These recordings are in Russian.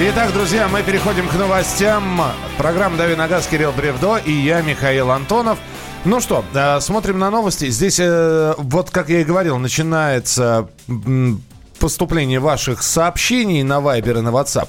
Итак, друзья, мы переходим к новостям. Программа «Дави на газ» Кирилл Бревдо и я, Михаил Антонов. Ну что, э, смотрим на новости. Здесь, э, вот как я и говорил, начинается поступление ваших сообщений на Viber и на WhatsApp.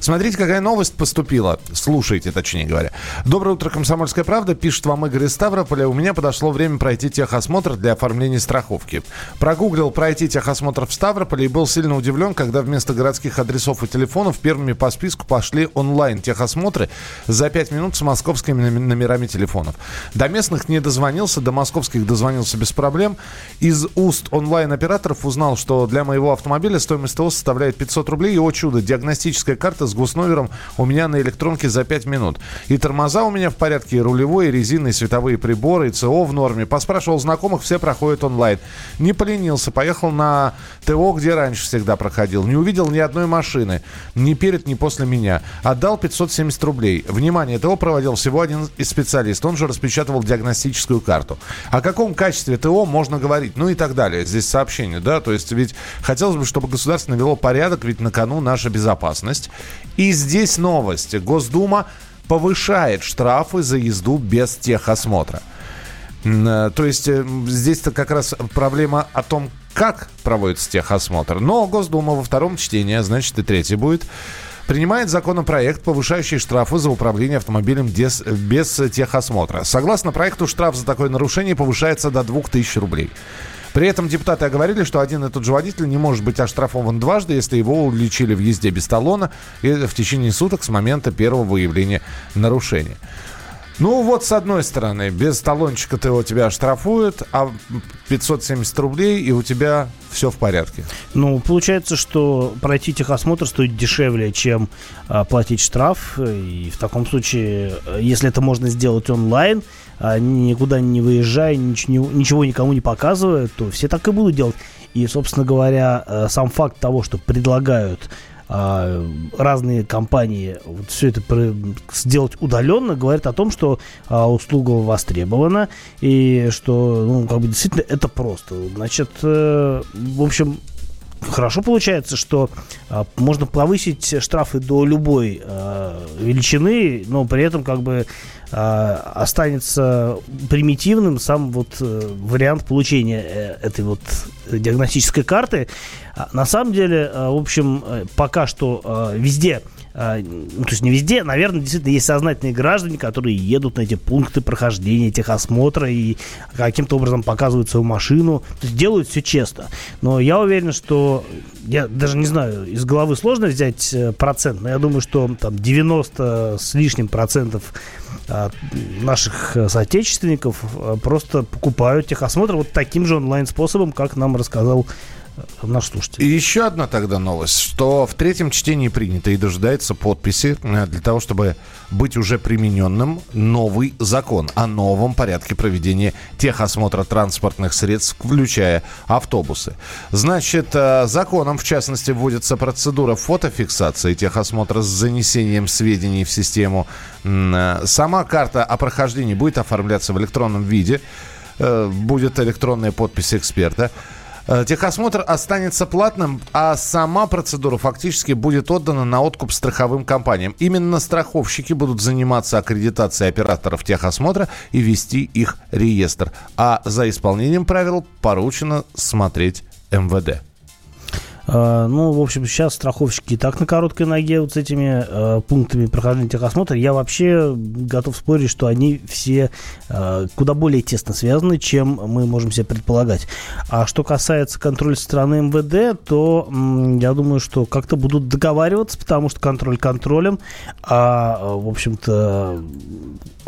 Смотрите, какая новость поступила. Слушайте, точнее говоря. Доброе утро, Комсомольская правда. Пишет вам Игорь из Ставрополя. У меня подошло время пройти техосмотр для оформления страховки. Прогуглил пройти техосмотр в Ставрополе и был сильно удивлен, когда вместо городских адресов и телефонов первыми по списку пошли онлайн техосмотры за 5 минут с московскими номерами телефонов. До местных не дозвонился, до московских дозвонился без проблем. Из уст онлайн-операторов узнал, что для моего автомобиля стоимость ТО составляет 500 рублей. И, о чудо, диагностическая карта с госномером у меня на электронке за 5 минут. И тормоза у меня в порядке, и рулевой, и резины, и световые приборы, и ЦО в норме. Поспрашивал знакомых, все проходят онлайн. Не поленился, поехал на ТО, где раньше всегда проходил. Не увидел ни одной машины, ни перед, ни после меня. Отдал 570 рублей. Внимание, ТО проводил всего один из специалистов. Он же распечатывал диагностическую карту. О каком качестве ТО можно говорить? Ну и так далее. Здесь сообщение, да? То есть ведь хотелось бы, чтобы государство навело порядок, ведь на кону наша безопасность. И здесь новость. Госдума повышает штрафы за езду без техосмотра. Э, то есть э, здесь-то как раз проблема о том, как проводится техосмотр. Но Госдума во втором чтении, а значит и третий будет, принимает законопроект, повышающий штрафы за управление автомобилем без, без техосмотра. Согласно проекту, штраф за такое нарушение повышается до 2000 рублей. При этом депутаты оговорили, что один и тот же водитель не может быть оштрафован дважды, если его уличили в езде без талона и в течение суток с момента первого выявления нарушения. Ну вот, с одной стороны, без талончика ты его тебя оштрафуют, а 570 рублей, и у тебя все в порядке. Ну, получается, что пройти техосмотр стоит дешевле, чем а, платить штраф. И в таком случае, если это можно сделать онлайн, никуда не выезжая, ничего, ничего никому не показывая, то все так и будут делать. И, собственно говоря, э, сам факт того, что предлагают а, разные компании вот все это сделать удаленно, говорит о том, что а, услуга востребована и что, ну, как бы действительно это просто. Значит, э, в общем, Хорошо получается, что а, можно повысить штрафы до любой а, величины, но при этом как бы а, останется примитивным сам вот а, вариант получения а, этой вот диагностической карты. А, на самом деле, а, в общем, э, пока что а, везде а, ну, то есть не везде, наверное, действительно есть сознательные граждане, которые едут на эти пункты прохождения техосмотра и каким-то образом показывают свою машину, то есть делают все честно. Но я уверен, что, я даже не знаю, из головы сложно взять э, процент, но я думаю, что там 90 с лишним процентов а, наших э, соотечественников просто покупают техосмотр вот таким же онлайн-способом, как нам рассказал наш слушатель. И еще одна тогда новость, что в третьем чтении принято и дожидается подписи э, для того, чтобы быть уже примененным новый закон о новом порядке проведения техосмотра транспортных средств, включая автобусы. Значит, э, законом, в частности, вводится процедура фотофиксации техосмотра с занесением сведений в систему. Э, сама карта о прохождении будет оформляться в электронном виде будет электронная подпись эксперта. Э, техосмотр останется платным, а сама процедура фактически будет отдана на откуп страховым компаниям. Именно страховщики будут заниматься аккредитацией операторов техосмотра и вести их реестр. А за исполнением правил поручено смотреть МВД. А, ну, в общем, сейчас страховщики и так на короткой ноге вот с этими э, пунктами прохождения техосмотра. Я вообще готов спорить, что они все э, куда более тесно связаны, чем мы можем себе предполагать. А что касается контроля стороны МВД, то м, я думаю, что как-то будут договариваться, потому что контроль контролем, а, в общем-то,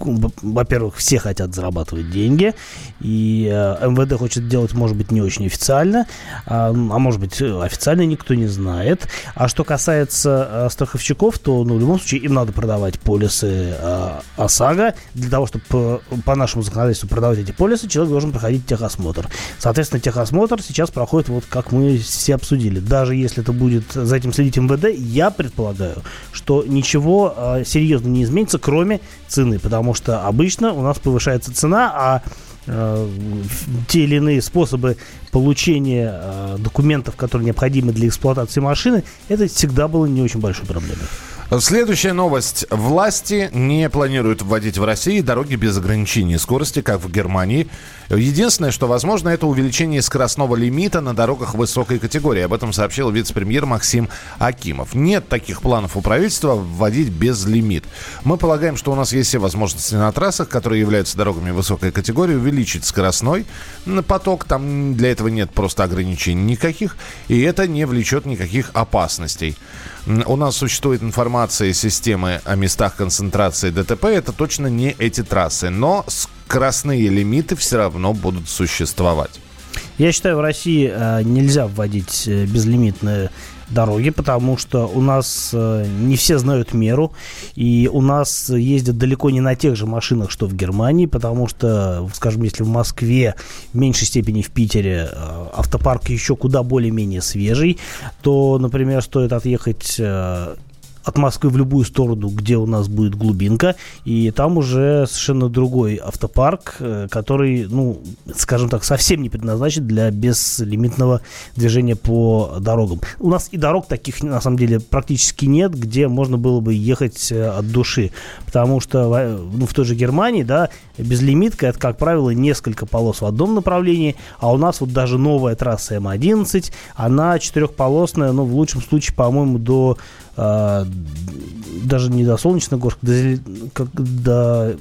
во-первых, все хотят зарабатывать деньги, и э, МВД хочет делать, может быть, не очень официально, а, а может быть, официально никто не знает. А что касается э, страховщиков, то, ну, в любом случае, им надо продавать полисы э, ОСАГО. Для того, чтобы по, по нашему законодательству продавать эти полисы, человек должен проходить техосмотр. Соответственно, техосмотр сейчас проходит, вот как мы все обсудили. Даже если это будет за этим следить МВД, я предполагаю, что ничего э, серьезно не изменится, кроме цены, потому потому что обычно у нас повышается цена, а те или иные способы получения э, документов, которые необходимы для эксплуатации машины, это всегда было не очень большой проблемой. Следующая новость. Власти не планируют вводить в России дороги без ограничения скорости, как в Германии. Единственное, что возможно, это увеличение скоростного лимита на дорогах высокой категории. Об этом сообщил вице-премьер Максим Акимов. Нет таких планов у правительства вводить безлимит. Мы полагаем, что у нас есть все возможности на трассах, которые являются дорогами высокой категории, увеличить скоростной поток. Там для этого нет просто ограничений никаких. И это не влечет никаких опасностей. У нас существует информация системы о местах концентрации ДТП. Это точно не эти трассы. Но скоростные лимиты все равно будут существовать. Я считаю, в России э, нельзя вводить э, безлимитные дороги, потому что у нас э, не все знают меру, и у нас ездят далеко не на тех же машинах, что в Германии, потому что, скажем, если в Москве, в меньшей степени в Питере автопарк еще куда более-менее свежий, то, например, стоит отъехать от Москвы в любую сторону, где у нас будет глубинка, и там уже совершенно другой автопарк, э, который, ну, скажем так, совсем не предназначен для безлимитного движения по дорогам. У нас и дорог таких, на самом деле, практически нет, где можно было бы ехать э, от души, потому что ну, в той же Германии, да, безлимитка, это, как правило, несколько полос в одном направлении, а у нас вот даже новая трасса М11, она четырехполосная, ну, в лучшем случае, по-моему, до даже не до Солнечногорска, до, как, до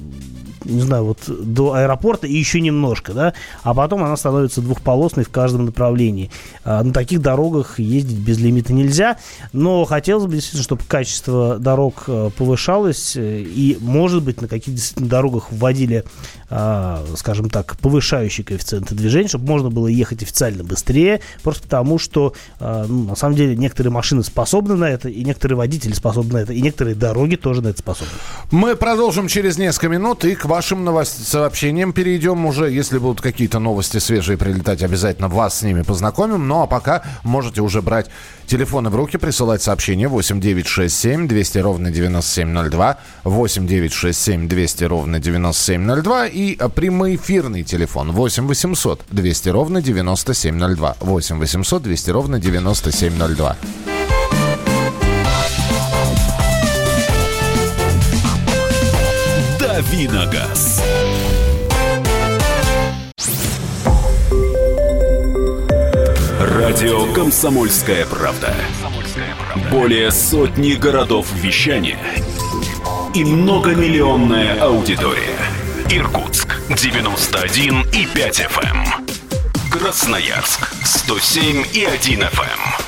не знаю, вот до аэропорта и еще немножко, да, а потом она становится двухполосной в каждом направлении. А, на таких дорогах ездить без лимита нельзя, но хотелось бы действительно, чтобы качество дорог э, повышалось, э, и, может быть, на каких действительно дорогах вводили, а, скажем так, повышающие коэффициенты движения, чтобы можно было ехать официально быстрее, просто потому что, а, ну, на самом деле, некоторые машины способны на это, и некоторые водители способны на это, и некоторые дороги тоже на это способны. Мы продолжим через несколько минут, и к вашим новостям, сообщениям перейдем уже. Если будут какие-то новости свежие прилетать, обязательно вас с ними познакомим. Ну а пока можете уже брать телефоны в руки, присылать сообщения 8967 200 ровно 9702, 8967 200 ровно 9702 и а, прямоэфирный телефон 8 800 200 ровно 9702, 8 800 200 ровно 9702. Давиногаз. Радио Комсомольская правда". Более сотни городов вещания и многомиллионная аудитория. Иркутск 91 и 5 FM. Эм. Красноярск 107 и 1 FM.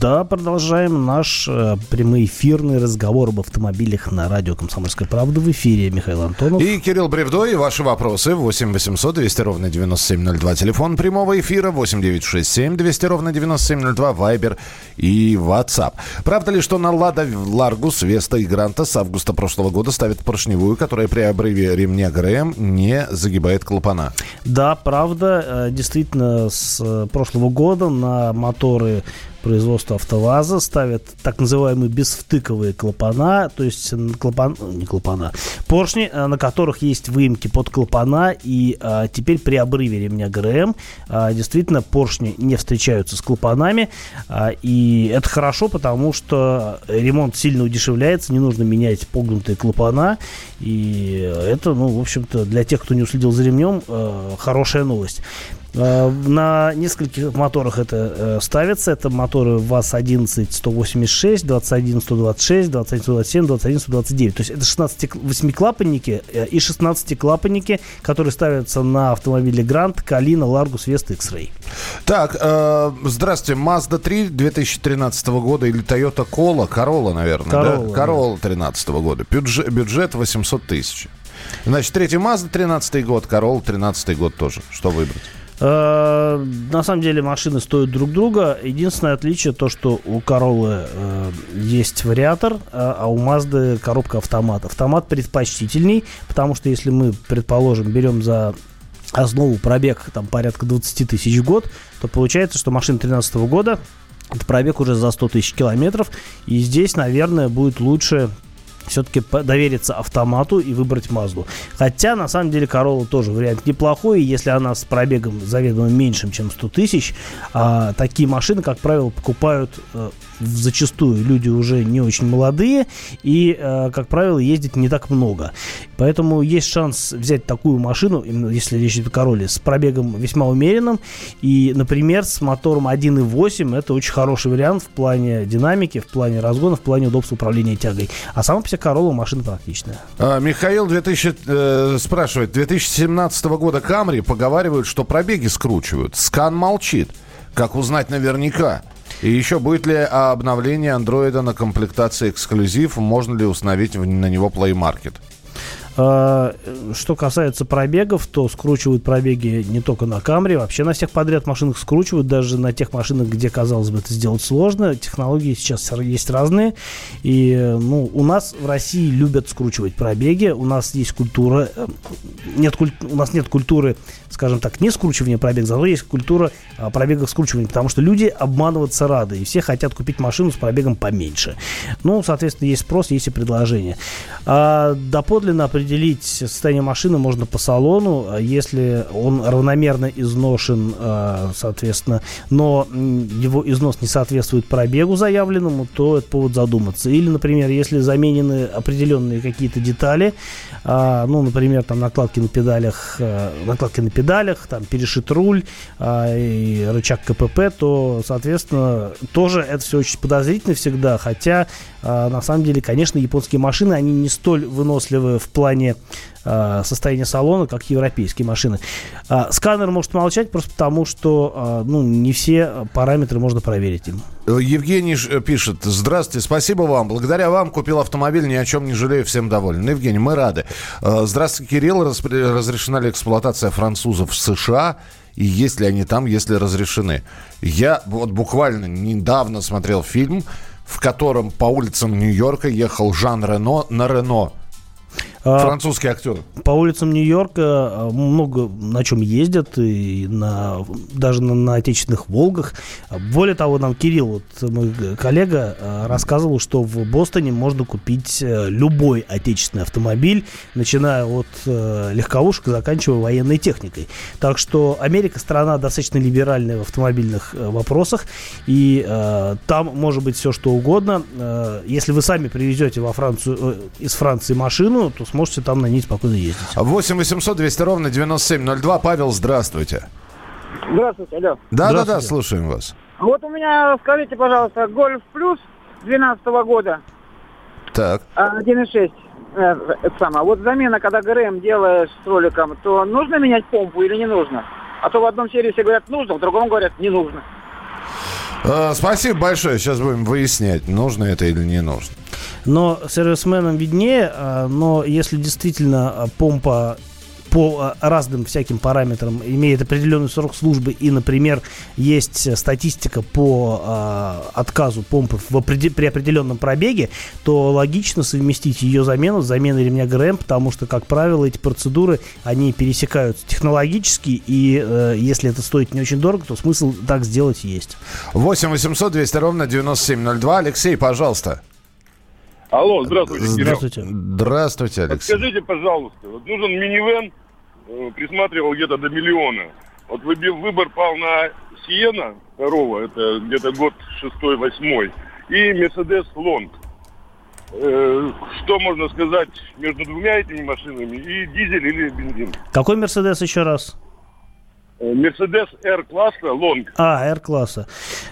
Да, продолжаем наш э, прямоэфирный разговор об автомобилях на радио «Комсомольская правда» в эфире. Михаил Антонов. И Кирилл Бревдо, и ваши вопросы 8 800 200 ровно 9702. Телефон прямого эфира 8 967 200 ровно 9702. Вайбер и WhatsApp. Правда ли, что на Лада Ларгус, Веста и Гранта с августа прошлого года ставят поршневую, которая при обрыве ремня ГРМ не загибает клапана? Да, правда. Э, действительно, с э, прошлого года на моторы производства АвтоВАЗа ставят так называемые безвтыковые клапана, то есть клапан, не клапана, поршни, э, на которых есть выемки под клапана, и а, теперь при обрыве ремня ГРМ а, действительно поршни не встречаются с клапанами, а, и это хорошо, потому что ремонт сильно удешевляется, не нужно менять погнутые клапана, и это, ну, в общем-то, для тех, кто не уследил за ремнем, а, хорошая новость. Э, на нескольких моторах это э, ставится. Это моторы ВАЗ-11-186, 21-126, 21-127, 21-129. То есть это 16 8-клапанники э, и 16-клапанники, которые ставятся на автомобиле Грант, Калина, Ларгус, Веста, X-Ray. Так, э, здравствуйте. Mazda 3 2013 года или Toyota Corolla, Corolla, наверное, Corolla, да? Corolla 2013 года. Бюджет, бюджет 800 тысяч. Значит, третий Mazda 13 год, Corolla 13 год тоже. Что выбрать? Э, на самом деле машины стоят друг друга. Единственное отличие то, что у Королы э, есть вариатор, а, а у Мазды коробка автомат. Автомат предпочтительней, потому что если мы, предположим, берем за основу пробег там порядка 20 тысяч в год, то получается, что машина 2013 года это пробег уже за 100 тысяч километров. И здесь, наверное, будет лучше все-таки довериться автомату и выбрать Мазду. Хотя, на самом деле, Corolla тоже вариант неплохой. Если она с пробегом заведомо меньшим, чем 100 тысяч, а, такие машины, как правило, покупают а, зачастую люди уже не очень молодые и, а, как правило, ездить не так много. Поэтому есть шанс взять такую машину, если речь идет о Короле, с пробегом весьма умеренным. И, например, с мотором 1.8 это очень хороший вариант в плане динамики, в плане разгона, в плане удобства управления тягой. А сама по себе Королла машина практичная. А, Михаил 2000, э, спрашивает, 2017 года Камри поговаривают, что пробеги скручивают. Скан молчит. Как узнать наверняка? И еще будет ли обновление андроида на комплектации эксклюзив? Можно ли установить на него Play Market? А, что касается пробегов, то скручивают пробеги не только на Камри, вообще на всех подряд машинах скручивают, даже на тех машинах, где, казалось бы, это сделать сложно. Технологии сейчас есть разные. И ну, у нас в России любят скручивать пробеги. У нас есть культура, э, нет, у нас нет культуры, скажем так, не скручивания пробега, зато есть культура а, пробега скручивания, потому что люди обманываться рады, и все хотят купить машину с пробегом поменьше. Ну, соответственно, есть спрос, есть и предложение. А доподлинно определить состояние машины можно по салону, а если он равномерно изношен, а, соответственно, но его износ не соответствует пробегу заявленному, то это повод задуматься. Или, например, если заменены определенные какие-то детали, а, ну, например, там накладки на педалях, накладки на педалях, там перешит руль и рычаг КПП, то, соответственно, тоже это все очень подозрительно всегда, хотя на самом деле, конечно, японские машины, они не столь выносливы в плане э, состояния салона, как европейские машины. Э, сканер может молчать просто потому, что э, ну, не все параметры можно проверить им. Евгений пишет, здравствуйте, спасибо вам. Благодаря вам купил автомобиль, ни о чем не жалею, всем доволен. Евгений, мы рады. Здравствуйте, Кирилл. Разрешена ли эксплуатация французов в США? И есть ли они там, если разрешены? Я вот буквально недавно смотрел фильм, в котором по улицам Нью-Йорка ехал Жан Рено на Рено. А, Французский актер. По улицам Нью-Йорка а, много на чем ездят, и на, даже на, на отечественных «Волгах». Более того, нам Кирилл, вот мой коллега, а, рассказывал, что в Бостоне можно купить э, любой отечественный автомобиль, начиная от э, легковушек заканчивая военной техникой. Так что Америка страна достаточно либеральная в автомобильных э, вопросах, и э, там может быть все что угодно. Э, если вы сами привезете во Францию, э, из Франции машину, то сможете там на ней спокойно ездить. 8 800 200 ровно 9702. Павел, здравствуйте. Здравствуйте, алло. Да, да, да, слушаем вас. Вот у меня, скажите, пожалуйста, Гольф Плюс 2012 года. Так. 1.6. А, э, это самое. Вот замена, когда ГРМ делаешь с роликом, то нужно менять помпу или не нужно? А то в одном сервисе говорят нужно, в другом говорят не нужно. А, спасибо большое. Сейчас будем выяснять, нужно это или не нужно. Но сервисменам виднее, а, но если действительно а, помпа по а, разным всяким параметрам имеет определенный срок службы и, например, есть статистика по э, отказу помпы в опред... при определенном пробеге, то логично совместить ее замену с заменой ремня ГРМ, потому что, как правило, эти процедуры, они пересекаются технологически, и э, если это стоит не очень дорого, то смысл так сделать есть. 8 800 200 ровно 9702. Алексей, пожалуйста. Алло, здравствуйте, Здравствуйте. Здравствуйте, Алексей. Скажите, пожалуйста, вот нужен минивэн, э, присматривал где-то до миллиона. Вот выбор пал на Сиена второго, это где-то год шестой-восьмой, и Мерседес Лонг. Э, что можно сказать между двумя этими машинами, и дизель или бензин? Какой Мерседес еще раз? Мерседес R-класса лонг. А, R-класса.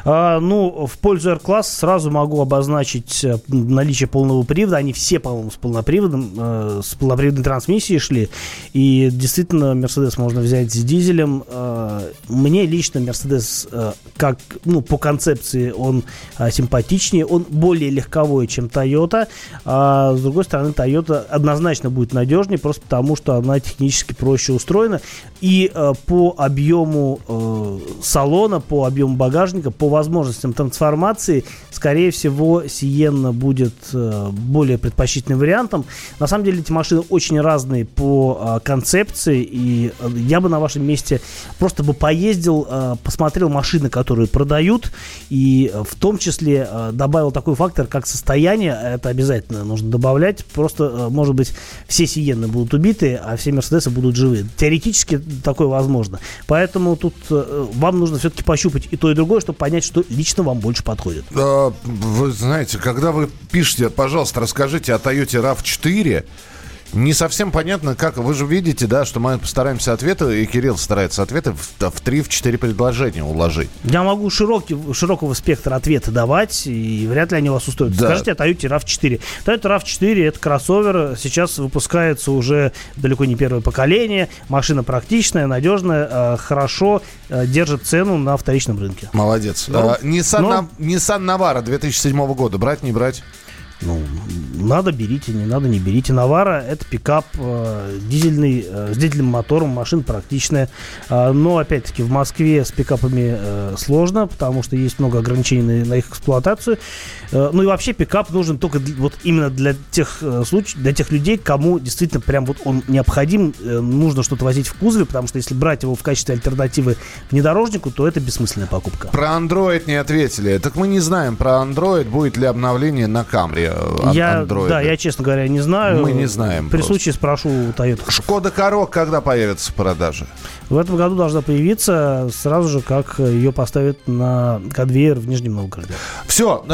А, ну, в пользу R-класса сразу могу обозначить э, наличие полного привода. Они все, по-моему, с полноприводом, э, с полноприводной трансмиссией шли. И действительно, Мерседес можно взять с дизелем. Э, мне лично Мерседес, э, как, ну, по концепции, он э, симпатичнее. Он более легковой, чем Toyota. А с другой стороны, Toyota однозначно будет надежнее, просто потому что она технически проще устроена. И э, по объему объему э, салона, по объему багажника, по возможностям трансформации, скорее всего, Сиенна будет э, более предпочтительным вариантом. На самом деле эти машины очень разные по э, концепции, и э, я бы на вашем месте просто бы поездил, э, посмотрел машины, которые продают, и э, в том числе э, добавил такой фактор, как состояние, это обязательно нужно добавлять, просто, э, может быть, все Сиенны будут убиты, а все Мерседесы будут живы. Теоретически такое возможно. Поэтому тут э, вам нужно все-таки пощупать и то, и другое, чтобы понять, что лично вам больше подходит. Вы знаете, когда вы пишете, пожалуййста, расскажите о Toyota RAV4, не совсем понятно, как... Вы же видите, да, что мы постараемся ответы, и Кирилл старается ответы в, в 3-4 предложения уложить. Я могу широкий, широкого спектра ответа давать, и вряд ли они вас устроят. Да. Скажите о Toyota RAV4. Toyota RAV4 это кроссовер, сейчас выпускается уже далеко не первое поколение. Машина практичная, надежная, э, хорошо э, держит цену на вторичном рынке. Молодец. Ну, А, Nissan, ну- Nav- Nissan Navara 2007 года. Брать, не брать? Ну, надо берите, не надо не берите. Навара это пикап э, дизельный, э, с дизельным мотором, машина практичная. А, но, опять-таки, в Москве с пикапами э, сложно, потому что есть много ограничений на, на их эксплуатацию. Э, ну и вообще пикап нужен только для- вот именно для тех э, случаев, для тех людей, кому действительно прям вот он необходим, э, нужно что-то возить в кузове, потому что если брать его в качестве альтернативы внедорожнику, то это бессмысленная покупка. Про Android не ответили. Так мы не знаем про Android, будет ли обновление на Камри э, Я, Android. да, я, честно говоря, не знаю. Мы не знаем При просто. случае спрошу у Toyota. Шкода Корок когда появится в продаже? В этом году должна появиться сразу же, как ее поставят на конвейер в Нижнем Новгороде. Все,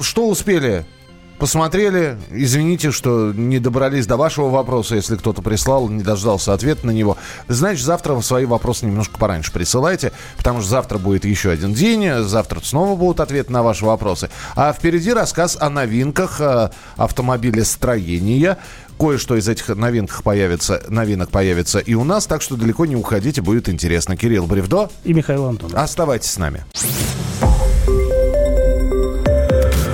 что успели? Посмотрели, извините, что не добрались до вашего вопроса, если кто-то прислал, не дождался ответа на него. Значит, завтра свои вопросы немножко пораньше присылайте, потому что завтра будет еще один день, завтра снова будут ответы на ваши вопросы. А впереди рассказ о новинках э, автомобилестроения. Кое-что из этих новинок появится, новинок появится и у нас, так что далеко не уходите, будет интересно. Кирилл Бревдо, И Михаил Антонов. оставайтесь с нами.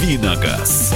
Давиногаз.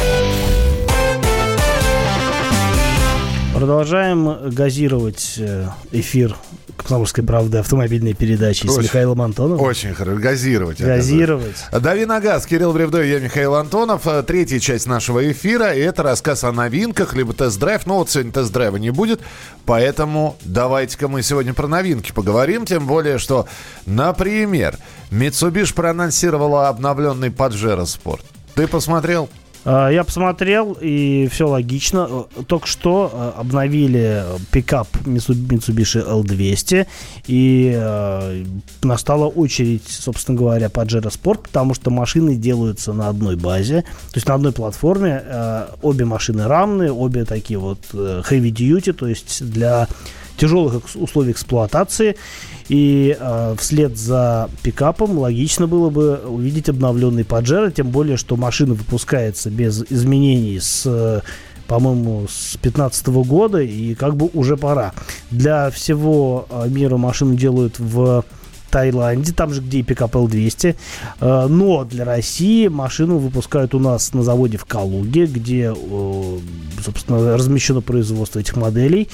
Продолжаем газировать э, эфир «Комсомольской правды» автомобильной передачи с Очень- Михаилом Антоновым. Очень хорошо. Газировать. Газировать. Дави на газ. Кирилл Бревдо я, Михаил Антонов. Э, Третья часть нашего эфира. И это рассказ о новинках, либо тест-драйв. Но вот сегодня тест-драйва не будет. Поэтому давайте-ка мы сегодня про новинки поговорим. Тем более, что, например, Mitsubishi проанонсировала обновленный Pajero Sport. Ты посмотрел? А, Я посмотрел, и все логично. Э, Только что э, обновили пикап Mitsu- Mitsubishi L200, и э, настала очередь, собственно говоря, Pajero Sport, потому что машины делаются на одной базе, то есть на одной платформе. Э, Обе машины равные, обе такие вот э, heavy duty, то есть для тяжелых условий эксплуатации. И э, вслед за пикапом логично было бы увидеть обновленный Паджеро, тем более, что машина выпускается без изменений с по-моему, с 2015 года, и как бы уже пора. Для всего э, мира машину делают в Таиланде, там же, где и пикап L200. Э, Но для России машину выпускают у нас на заводе в Калуге, где, собственно, размещено производство этих моделей.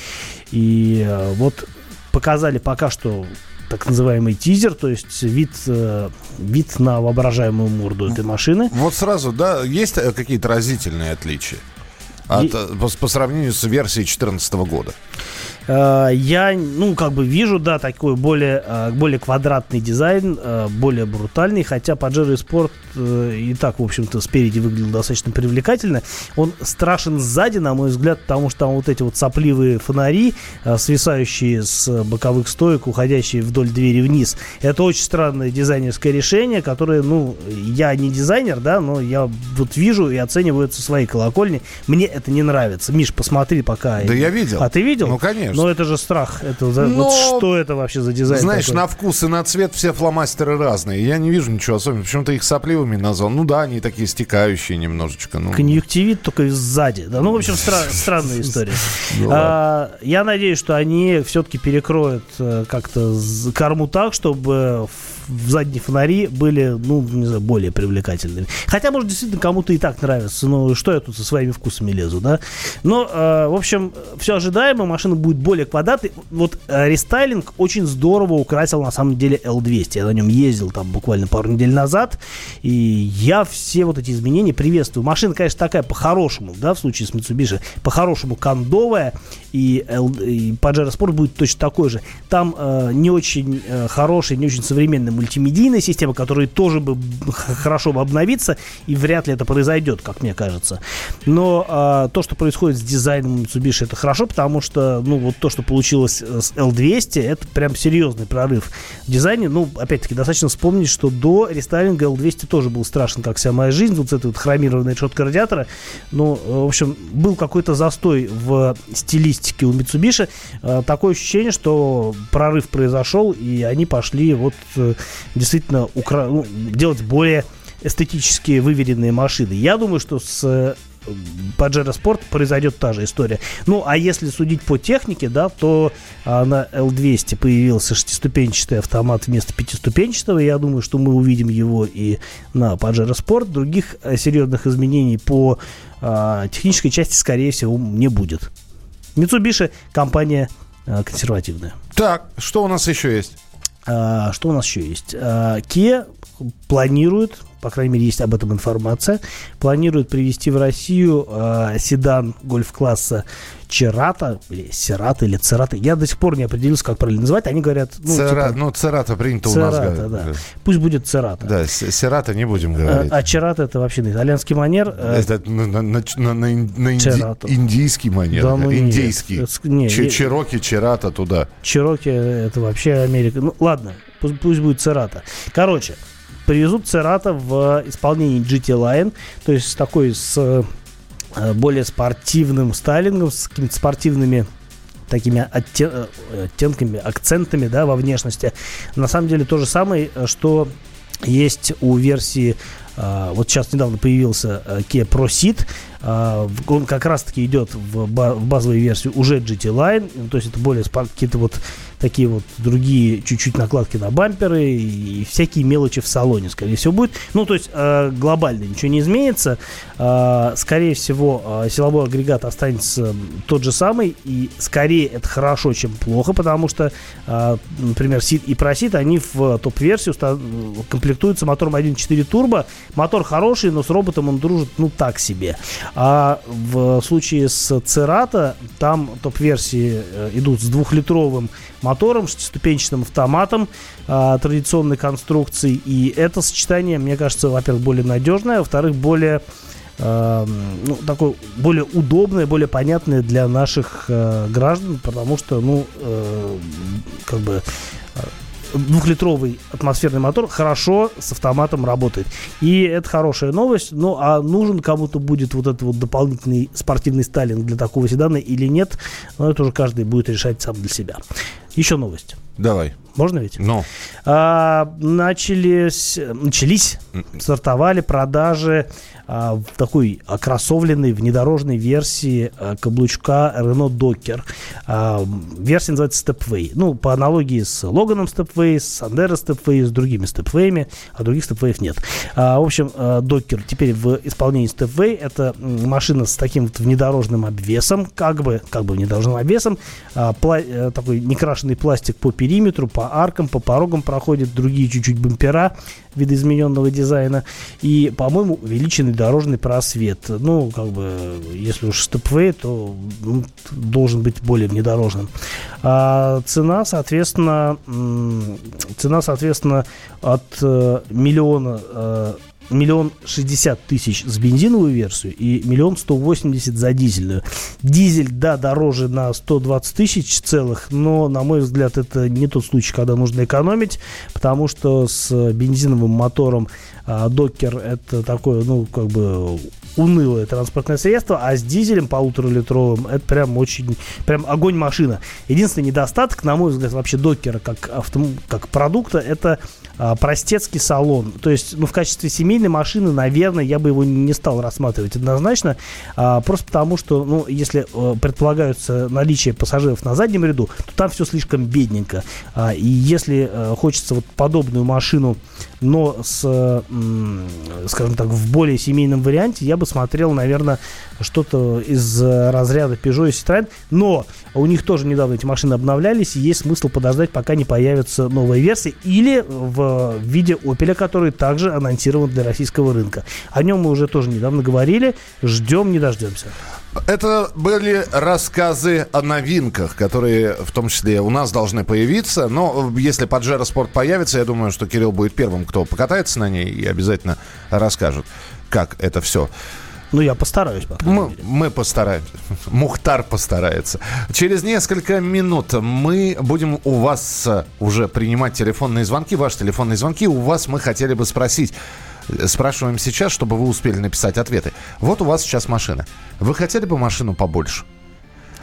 И вот показали пока что так называемый тизер, то есть вид, э, вид на воображаемую морду этой машины. Вот сразу, да, есть э, какие-то разительные отличия? От, И- э, по, по сравнению с версией 2014 года. Э, Я, ну, как бы вижу, да, такой более, э, более квадратный дизайн, э, более брутальный, хотя Pajero Sport и так, в общем-то, спереди выглядел достаточно привлекательно. Он страшен сзади, на мой взгляд, потому что там вот эти вот сопливые фонари, свисающие с боковых стоек, уходящие вдоль двери вниз. Это очень странное дизайнерское решение, которое, ну, я не дизайнер, да, но я вот вижу и оцениваю это со своей колокольни. Мне это не нравится. Миш, посмотри пока. Да я видел. А ты видел? Ну, конечно. Конечно. Но это же страх. Это, за- Но- вот что это вообще за дизайн Знаешь, такой? на вкус и на цвет все фломастеры разные. Я не вижу ничего особенного. Почему-то их сопливыми назвал. Ну да, они такие стекающие немножечко. Ну, Конъюнктивит только сзади. Да, ну, в общем, стра- странная история. Ну А, я надеюсь, что они все-таки перекроют э, как-то корму так, чтобы в- задние фонари были, ну, не знаю, более привлекательными. Хотя, может, действительно кому-то и так нравится. Ну, что я тут со своими вкусами лезу, да? Но, э, в общем, все ожидаемо. Машина будет более квадратной. Вот э, рестайлинг очень здорово украсил, на самом деле, L200. Я на нем ездил там буквально пару недель назад. И я все вот эти изменения приветствую. Машина, конечно, такая по-хорошему, да, в случае с Mitsubishi, по-хорошему кондовая. И, L- и Pajero Sport будет точно такой же. Там э, не очень э, хорошая, не очень современная мультимедийная система, которая тоже бы хорошо бы обновиться, и вряд ли это произойдет, как мне кажется. Но э, то, что происходит с дизайном Mitsubishi, это хорошо, потому что, ну, вот то, что получилось э, с L200, это прям серьезный прорыв в дизайне. Ну, опять-таки, достаточно вспомнить, что до рестайлинга L200 тоже был страшен, как вся моя жизнь, вот с этой вот хромированной решеткой радиатора. Ну, в общем, был какой-то застой в стилистике у Mitsubishi. Э, Такое ощущение, что прорыв произошел, и они пошли вот действительно укра- ну, делать более эстетически выверенные машины. Я думаю, что с э, Pajero Sport произойдет та же история. Ну, а если судить по технике, да, то а, на L200 появился шестиступенчатый автомат вместо пятиступенчатого. Я думаю, что мы увидим его и на Pajero Sport. Других э, серьезных изменений по а, технической части, скорее всего, не будет. Mitsubishi компания а, консервативная. Так, что у нас еще есть? А, что у нас еще есть? А, Kia планирует, по крайней мере, есть об этом информация, планирует привести в Россию а, седан гольф-класса Черата, или Серата, или Церата. Я до сих пор не определился, как правильно называть. Они говорят, ну, Цера- типа, Ну, Церата принято у нас Церата, говорить. да. Пусть будет Церата. Да, Серата не будем А, говорить. а Черата это вообще на итальянский манер. э, Это на, на- на- на- на ин- на инди- Церата. индийский манер. Да ну нет. индийский. Это ск- не, Че- я- Чероки, Черата туда. Чероки это вообще Америка. Ну, ладно, пусть, пусть будет Церата. Короче, привезут Церата в исполнении GT Line, то есть такой с э, более спортивным стайлингом, с какими-то спортивными такими отте- э, оттенками, акцентами, да, во внешности. На самом деле то же самое, э, что есть у версии вот сейчас недавно появился Kia Proceed. в- он как раз-таки идет в, ба- в базовой версии уже GT Line. То есть это более какие-то вот такие вот другие чуть-чуть накладки на бамперы и всякие мелочи в салоне, скорее всего, будет. Ну, то есть э, глобально ничего не изменится. Э, скорее всего, э, силовой агрегат останется тот же самый. И скорее это хорошо, чем плохо, потому что, э, например, Сид и Просид, они в топ-версии уста- комплектуются мотором 1.4 турбо. Мотор хороший, но с роботом он дружит, ну, так себе. А в случае с Церата, там топ-версии э, идут с двухлитровым мотором, шестиступенчатым автоматом а, традиционной конструкции. И это сочетание, мне кажется, во-первых, более надежное, а во-вторых, более э, ну, такое более удобное, более понятное для наших э, граждан, потому что, ну, э, как бы э, двухлитровый атмосферный мотор хорошо с автоматом работает. И это хорошая новость. Ну, а нужен кому-то будет вот этот вот дополнительный спортивный стайлинг для такого седана или нет, ну, это уже каждый будет решать сам для себя. Еще новость. Давай. Можно ведь? Ну, А, начались, начались, стартовали продажи а, в такой окроссовленной внедорожной версии а, каблучка Renault Docker. А, версия называется Stepway. Ну, по аналогии с Логаном Stepway, с Sandero Stepway, с другими Stepway, а других Stepway нет. А, в общем, а, Docker теперь в исполнении Stepway. Это машина с таким вот внедорожным обвесом, как бы, как бы внедорожным обвесом, а, пла- э, такой некрашенный пластик по периметру, по аркам, по порогам проходит, другие чуть-чуть бампера видоизмененного дизайна и, по-моему, увеличенный дорожный просвет. Ну, как бы, если уж степвей, то ну, должен быть более внедорожным. А цена, соответственно, цена, соответственно, от э, миллиона э, миллион шестьдесят тысяч с бензиновую версию и миллион сто восемьдесят за дизельную. Дизель, да, дороже на 120 тысяч целых, но, на мой взгляд, это не тот случай, когда нужно экономить, потому что с бензиновым мотором а, Докер это такое, ну, как бы унылое транспортное средство, а с дизелем полуторалитровым это прям очень, прям огонь машина. Единственный недостаток, на мой взгляд, вообще Докера как, авто, как продукта, это а, простецкий салон. То есть, ну, в качестве семейной машины, наверное, я бы его не стал рассматривать однозначно, а, просто потому что, ну, если а, предполагаются наличие пассажиров на заднем ряду, то там все слишком бедненько. А, и если а, хочется вот подобную машину, но с, скажем так, в более семейном варианте, я бы смотрел, наверное, что-то из разряда Peugeot и Citroёn. Но у них тоже недавно эти машины обновлялись, и есть смысл подождать, пока не появится новая версия. Или в виде Opel, который также анонсирован для российского рынка. О нем мы уже тоже недавно говорили. Ждем, не дождемся. Это были рассказы о новинках, которые в том числе у нас должны появиться. Но если Паджеро Спорт появится, я думаю, что Кирилл будет первым, кто покатается на ней и обязательно расскажет, как это все ну, я постараюсь, по мы, мы постараемся. Мухтар постарается. Через несколько минут мы будем у вас уже принимать телефонные звонки, ваши телефонные звонки. У вас мы хотели бы спросить, спрашиваем сейчас, чтобы вы успели написать ответы. Вот у вас сейчас машина. Вы хотели бы машину побольше?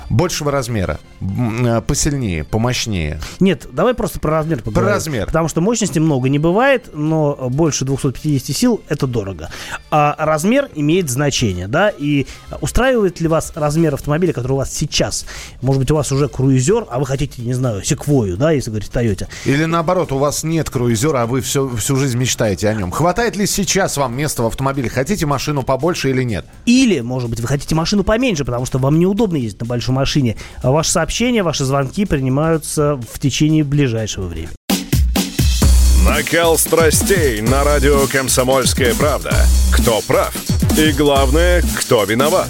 Большего размера, э, посильнее, помощнее. Нет, давай просто про размер поговорим. Про размер. Потому что мощности много не бывает, но больше 250 сил это дорого. А размер имеет значение, да, и устраивает ли вас размер автомобиля, который у вас сейчас? Может быть, у вас уже круизер, а вы хотите, не знаю, секвою, да, если говорить Toyota. Или наоборот, у вас нет круизера, а вы все, всю жизнь мечтаете о нем. Хватает ли сейчас вам места в автомобиле? Хотите машину побольше или нет? Или, может быть, вы хотите машину поменьше, потому что вам неудобно ездить на большом машине. Ваши сообщения, ваши звонки принимаются в течение ближайшего времени. Накал страстей на радио «Комсомольская правда». Кто прав? И главное, кто виноват?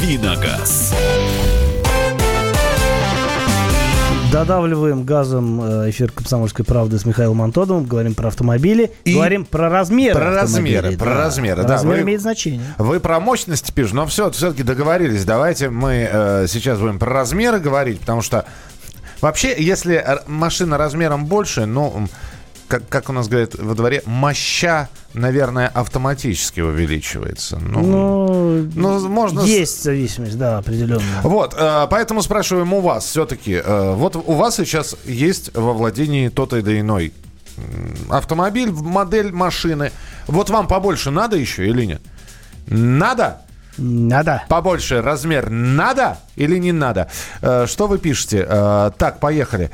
Давиногаз. Додавливаем газом э, эфир «Комсомольской правды» с Михаилом Антоновым. Говорим про автомобили. И говорим про размеры Про размеры, про да. размеры, да. Размер вы, имеет значение. Вы про мощность пишете, но все, все-таки договорились. Давайте мы э, сейчас будем про размеры говорить, потому что вообще, если машина размером больше, ну как, как у нас говорят во дворе, моща, наверное, автоматически увеличивается. Ну, ну, ну можно... Есть зависимость, да, определенная. Вот, э, поэтому спрашиваем у вас все-таки. Э, вот у вас сейчас есть во владении тот или иной автомобиль, модель машины. Вот вам побольше надо еще или нет? Надо? Надо. Побольше размер надо или не надо? Э, что вы пишете? Так, поехали.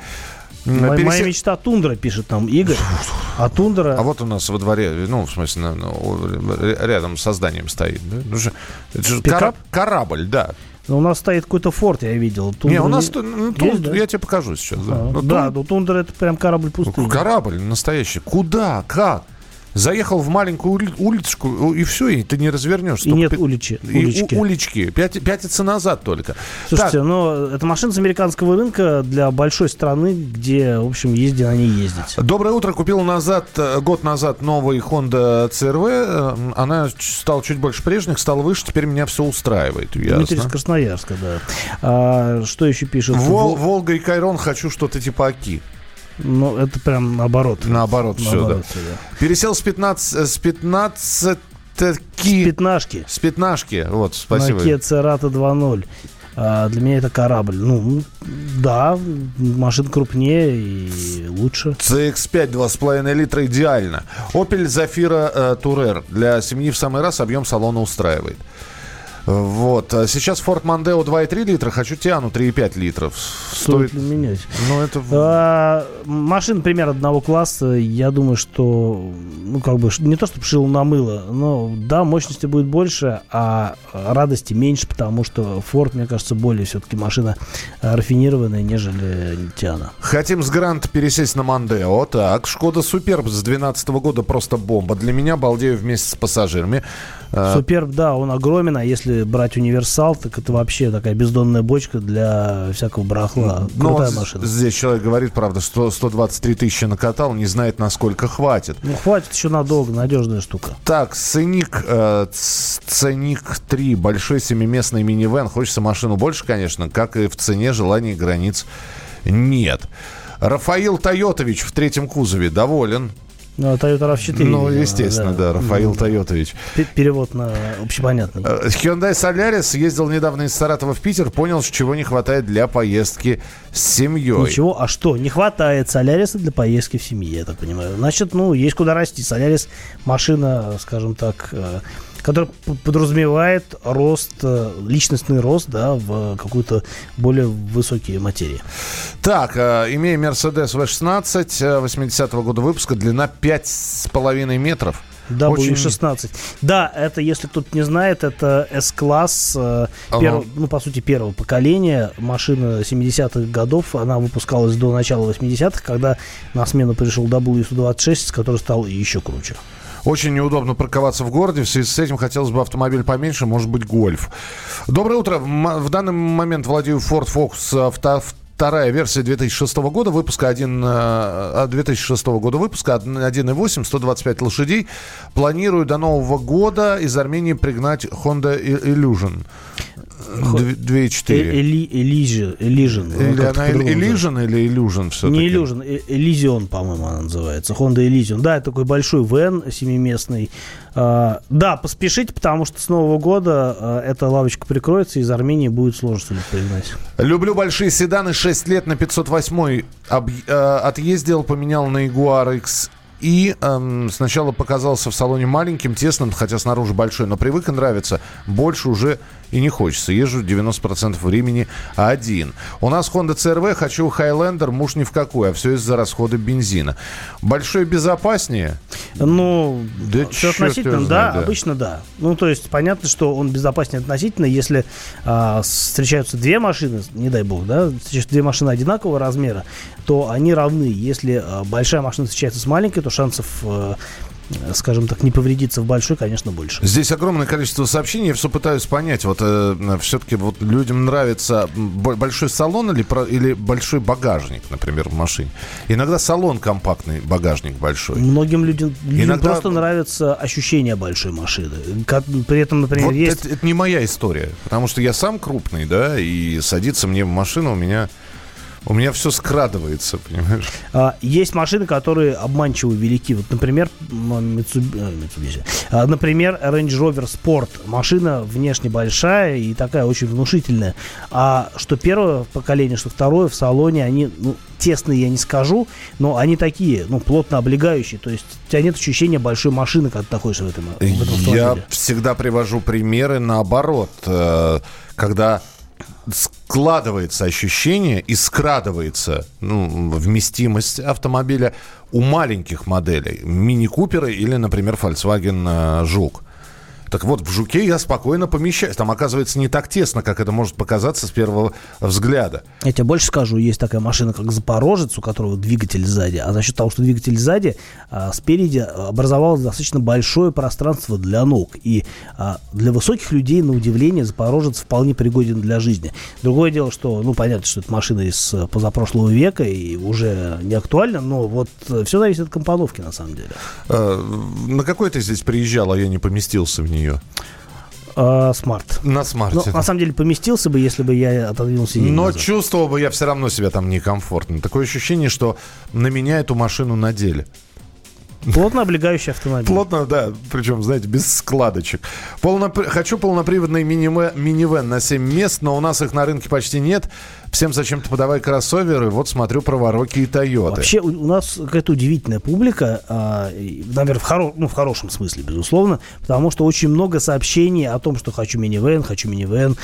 Моя, Пересе... моя мечта тундра, пишет там Игорь. А тундра... А вот у нас во дворе, ну, в смысле, на, рядом с созданием стоит. Да? Ну, же, это же кор... корабль, да. Но ну, у нас стоит какой-то форт, я видел. Тундра... Не, у нас ну, тунд... есть, да? я тебе покажу сейчас. Да, а, да, ну, тундра это прям корабль пустыни. Корабль настоящий. Куда? Как? Заехал в маленькую улицку, и все, и ты не развернешься. И нет уличи, улички. У, улички. Пять, пятится назад только. Слушайте, так. но это машина с американского рынка для большой страны, где, в общем, езди на ней ездить. Доброе утро. Купил назад, э, год назад новый Honda CRV. Э, она стала чуть больше прежних, стала выше. Теперь меня все устраивает. Ясно. Дмитрий из Красноярска, да. А, что еще пишет? Вол, Волга и Кайрон хочу что-то типа Аки. Ну, это прям наоборот. Наоборот, наоборот все, да. да. Пересел с 15, с 15 С пятнашки. С пятнашки, вот, спасибо. На Kia Cerato 2.0. А, для меня это корабль. Ну, да, машин крупнее и лучше. CX-5 2,5 литра идеально. Opel Zafira э, Tourer. Для семьи в самый раз объем салона устраивает. Вот. А Сейчас Ford Mondeo 2,3 литра, хочу Тиану 3,5 литров. Стоит ли менять? Ну, это... А, машин примерно одного класса, я думаю, что, ну, как бы, не то, чтобы шил на мыло, но, да, мощности будет больше, а радости меньше, потому что Ford, мне кажется, более все-таки машина рафинированная, нежели Тиана. Хотим с Гранта пересесть на Мандео. Так, Шкода Суперб с 2012 года просто бомба. Для меня балдею вместе с пассажирами. А, Суперб, да, он огромен, а если брать универсал, так это вообще такая бездонная бочка для всякого барахла. ну, Крутая вот машина. Здесь человек говорит, правда, что 123 тысячи накатал, не знает, насколько хватит. Ну, хватит еще надолго, надежная штука. Так, Сценик, э, Ц- Ценик 3, большой семиместный минивэн. Хочется машину больше, конечно, как и в цене желаний границ нет. Рафаил Тойотович в третьем кузове доволен. Ну, а Toyota RAV4. ну, естественно, да, Рафаил Тойотович. Перевод на общепонятный. Э, Hyundai Solaris ездил недавно из Саратова в Питер, понял, чего не хватает для поездки с семьей. Ничего, а что? Не хватает Соляриса для поездки в семье, я так понимаю. Значит, ну, есть куда расти. Солярис машина, скажем так, которая п- подразумевает рост, э, личностный рост, да, в какую-то более высокие материи. Так, имея Mercedes V16 э, 80-го года выпуска, длина 5,5 метров. W16. Да, это, если кто-то не знает, это S-класс, э, Ага. перв- ну, по сути, первого поколения. Машина 70-х годов, она выпускалась до начала 80-х, когда на смену пришел W126, который стал еще круче. Очень неудобно парковаться в городе. В связи с этим хотелось бы автомобиль поменьше, может быть, гольф. Доброе утро. В данный момент владею Ford Focus авто- Вторая версия 2006 года выпуска, один, э, а, 2006 года выпуска, один- 1.8, 125 лошадей. Планирую до Нового года из Армении пригнать Honda Illusion. Две- 2.4. Э- Эли- Elysian, ну, Или как-то она по-другому Illusion или Illusion все-таки? Не Illusion, э- Elysion, по-моему, она называется. Honda Elysion. Да, это такой большой вен семиместный. А, да, поспешите, потому что с Нового года а, эта лавочка прикроется, и из Армении будет сложно что-нибудь пригнать. Люблю большие седаны. 6 лет на 508 об- э, отъездил, поменял на Jaguar X. И эм, сначала показался в салоне маленьким, тесным, хотя снаружи большой, но привык и нравится. Больше уже и не хочется. Езжу 90% времени один. У нас Honda CRV, хочу Highlander, муж ни в какую, а все из-за расхода бензина. Большой безопаснее? Ну, Да все относительно, его да, знает, да. обычно да. Ну, то есть понятно, что он безопаснее относительно, если а, встречаются две машины, не дай бог, да, встречаются две машины одинакового размера, то они равны. Если а, большая машина встречается с маленькой, то шансов, а, скажем так, не повредиться в большой, конечно, больше. Здесь огромное количество сообщений. Я все пытаюсь понять. Вот все-таки вот людям нравится бо- большой салон или, или большой багажник, например, в машине. Иногда салон компактный, багажник большой. Многим людям, людям Иногда- просто нравится ощущение большой машины. Как- при этом, например, Вот есть... это, это не моя история, потому что я сам крупный, да, и садиться мне в машину у меня у меня все скрадывается, понимаешь? А, Есть машины, которые обманчиво велики. Вот, например, Mitsubishi. А, например, Range Rover Sport. Машина внешне большая и такая очень внушительная. А что первое поколение, что второе в салоне, они, ну, тесные я не скажу, но они такие, ну, плотно облегающие. То есть у тебя нет ощущения большой машины, когда ты находишься в этом, в этом Я всегда привожу примеры наоборот, э, когда складывается ощущение и скрадывается ну, вместимость автомобиля у маленьких моделей, мини-куперы или, например, Volkswagen э, Жук. Так вот, в «Жуке» я спокойно помещаюсь. Там, оказывается, не так тесно, как это может показаться с первого взгляда. Я тебе больше скажу, есть такая машина, как Запорожец, у которого двигатель сзади, а за счет того, что двигатель сзади, а, спереди образовалось достаточно большое пространство для ног. И а, для высоких людей, на удивление, Запорожец вполне пригоден для жизни. Другое дело, что, ну, понятно, что это машина из э, позапрошлого века и уже не актуальна, но вот все зависит от компоновки, на самом деле. Э, На какой ты здесь приезжал, а я не поместился в нее? А, Смарт. На Ну, смарте. на самом деле, поместился бы, если бы я отодвинул сиденье Но назад. чувствовал бы я все равно себя там некомфортно. Такое ощущение, что на меня эту машину надели. Плотно облегающий автомобиль. Плотно, да, причем, знаете, без складочек. Полнопри- Хочу полноприводный минивэ- минивэн на 7 мест, но у нас их на рынке почти нет. Всем зачем-то подавай кроссоверы. Вот смотрю праворукие Тойоты. Вообще у, у нас какая-то удивительная публика, а, наверное, в, хоро- ну, в хорошем смысле, безусловно, потому что очень много сообщений о том, что хочу минивэн, хочу минивэн.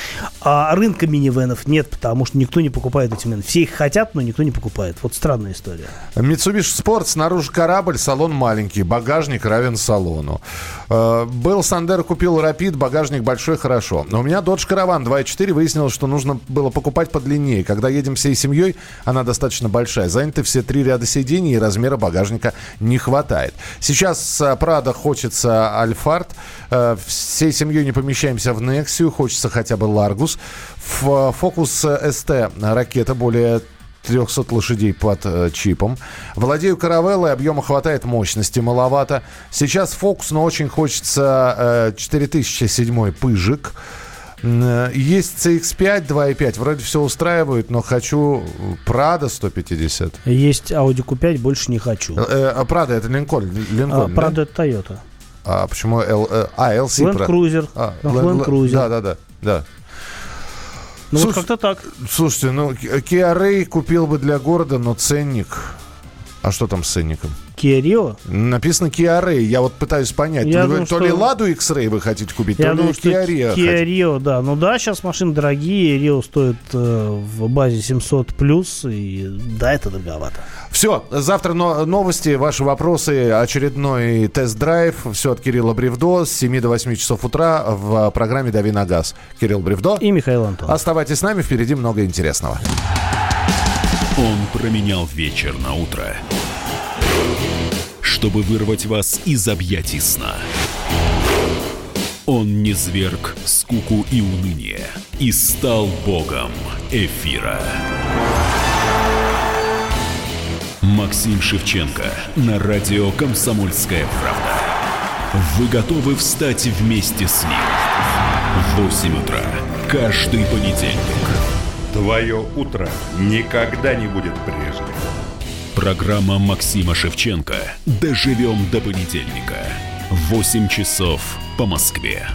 А рынка минивэнов нет, потому что никто не покупает эти минивэны. Все их хотят, но никто не покупает. Вот странная история. Mitsubishi Sport, снаружи корабль, салон маленький, багажник равен салону. Э, Был Сандер, купил Rapid, багажник большой, хорошо. Но у меня Dodge Caravan 2.4 выяснилось, что нужно было покупать подлиннее. Когда едем всей семьей, она достаточно большая. Заняты все три ряда сидений, и размера багажника не хватает. Сейчас э, Prado хочется Альфард. Э, Всей семьей не помещаемся в Nexia, хочется хотя бы Largus. Ф- Focus ST ракета более 300 лошадей под э, чипом. Владею каравеллой, объема хватает, мощности маловато. Сейчас фокус, но очень хочется э, 4007 пыжик. Э, Есть CX-5 2.5, вроде все устраивает, но хочу Prado 150. Есть Audi Q5, больше не хочу. Э, а Prado это Линкольн. А, Линкольн да? Правда, это Toyota. А почему L, э, а, LC? Land Prado. Cruiser. А, Да, Land- Land Cruiser. Да, да, да. да. Ну вот Слушай, как-то так. Слушайте, ну, Kia Ray купил бы для города, но ценник... А что там с ценником? Kia Rio. Написано Kia Ray. Я вот пытаюсь понять. Я то, ли думаю, то ли что- Ладу X-Ray вы хотите купить, Я то думаю, ли что Kia Rio Kia хотите. Rio, да. Ну да, сейчас машины дорогие. Rio стоит э, в базе 700 плюс. И да, это дороговато. Все, завтра но- новости, ваши вопросы, очередной тест-драйв. Все от Кирилла Бревдо с 7 до 8 часов утра в программе «Дави на газ». Кирилл Бревдо. И Михаил Антон. Оставайтесь с нами, впереди много интересного. Он променял вечер на утро, чтобы вырвать вас из объятий сна. Он не зверг скуку и уныние и стал богом эфира. Максим Шевченко на радио «Комсомольская правда». Вы готовы встать вместе с ним? В 8 утра каждый понедельник. Твое утро никогда не будет прежним. Программа Максима Шевченко «Доживем до понедельника». 8 часов по Москве.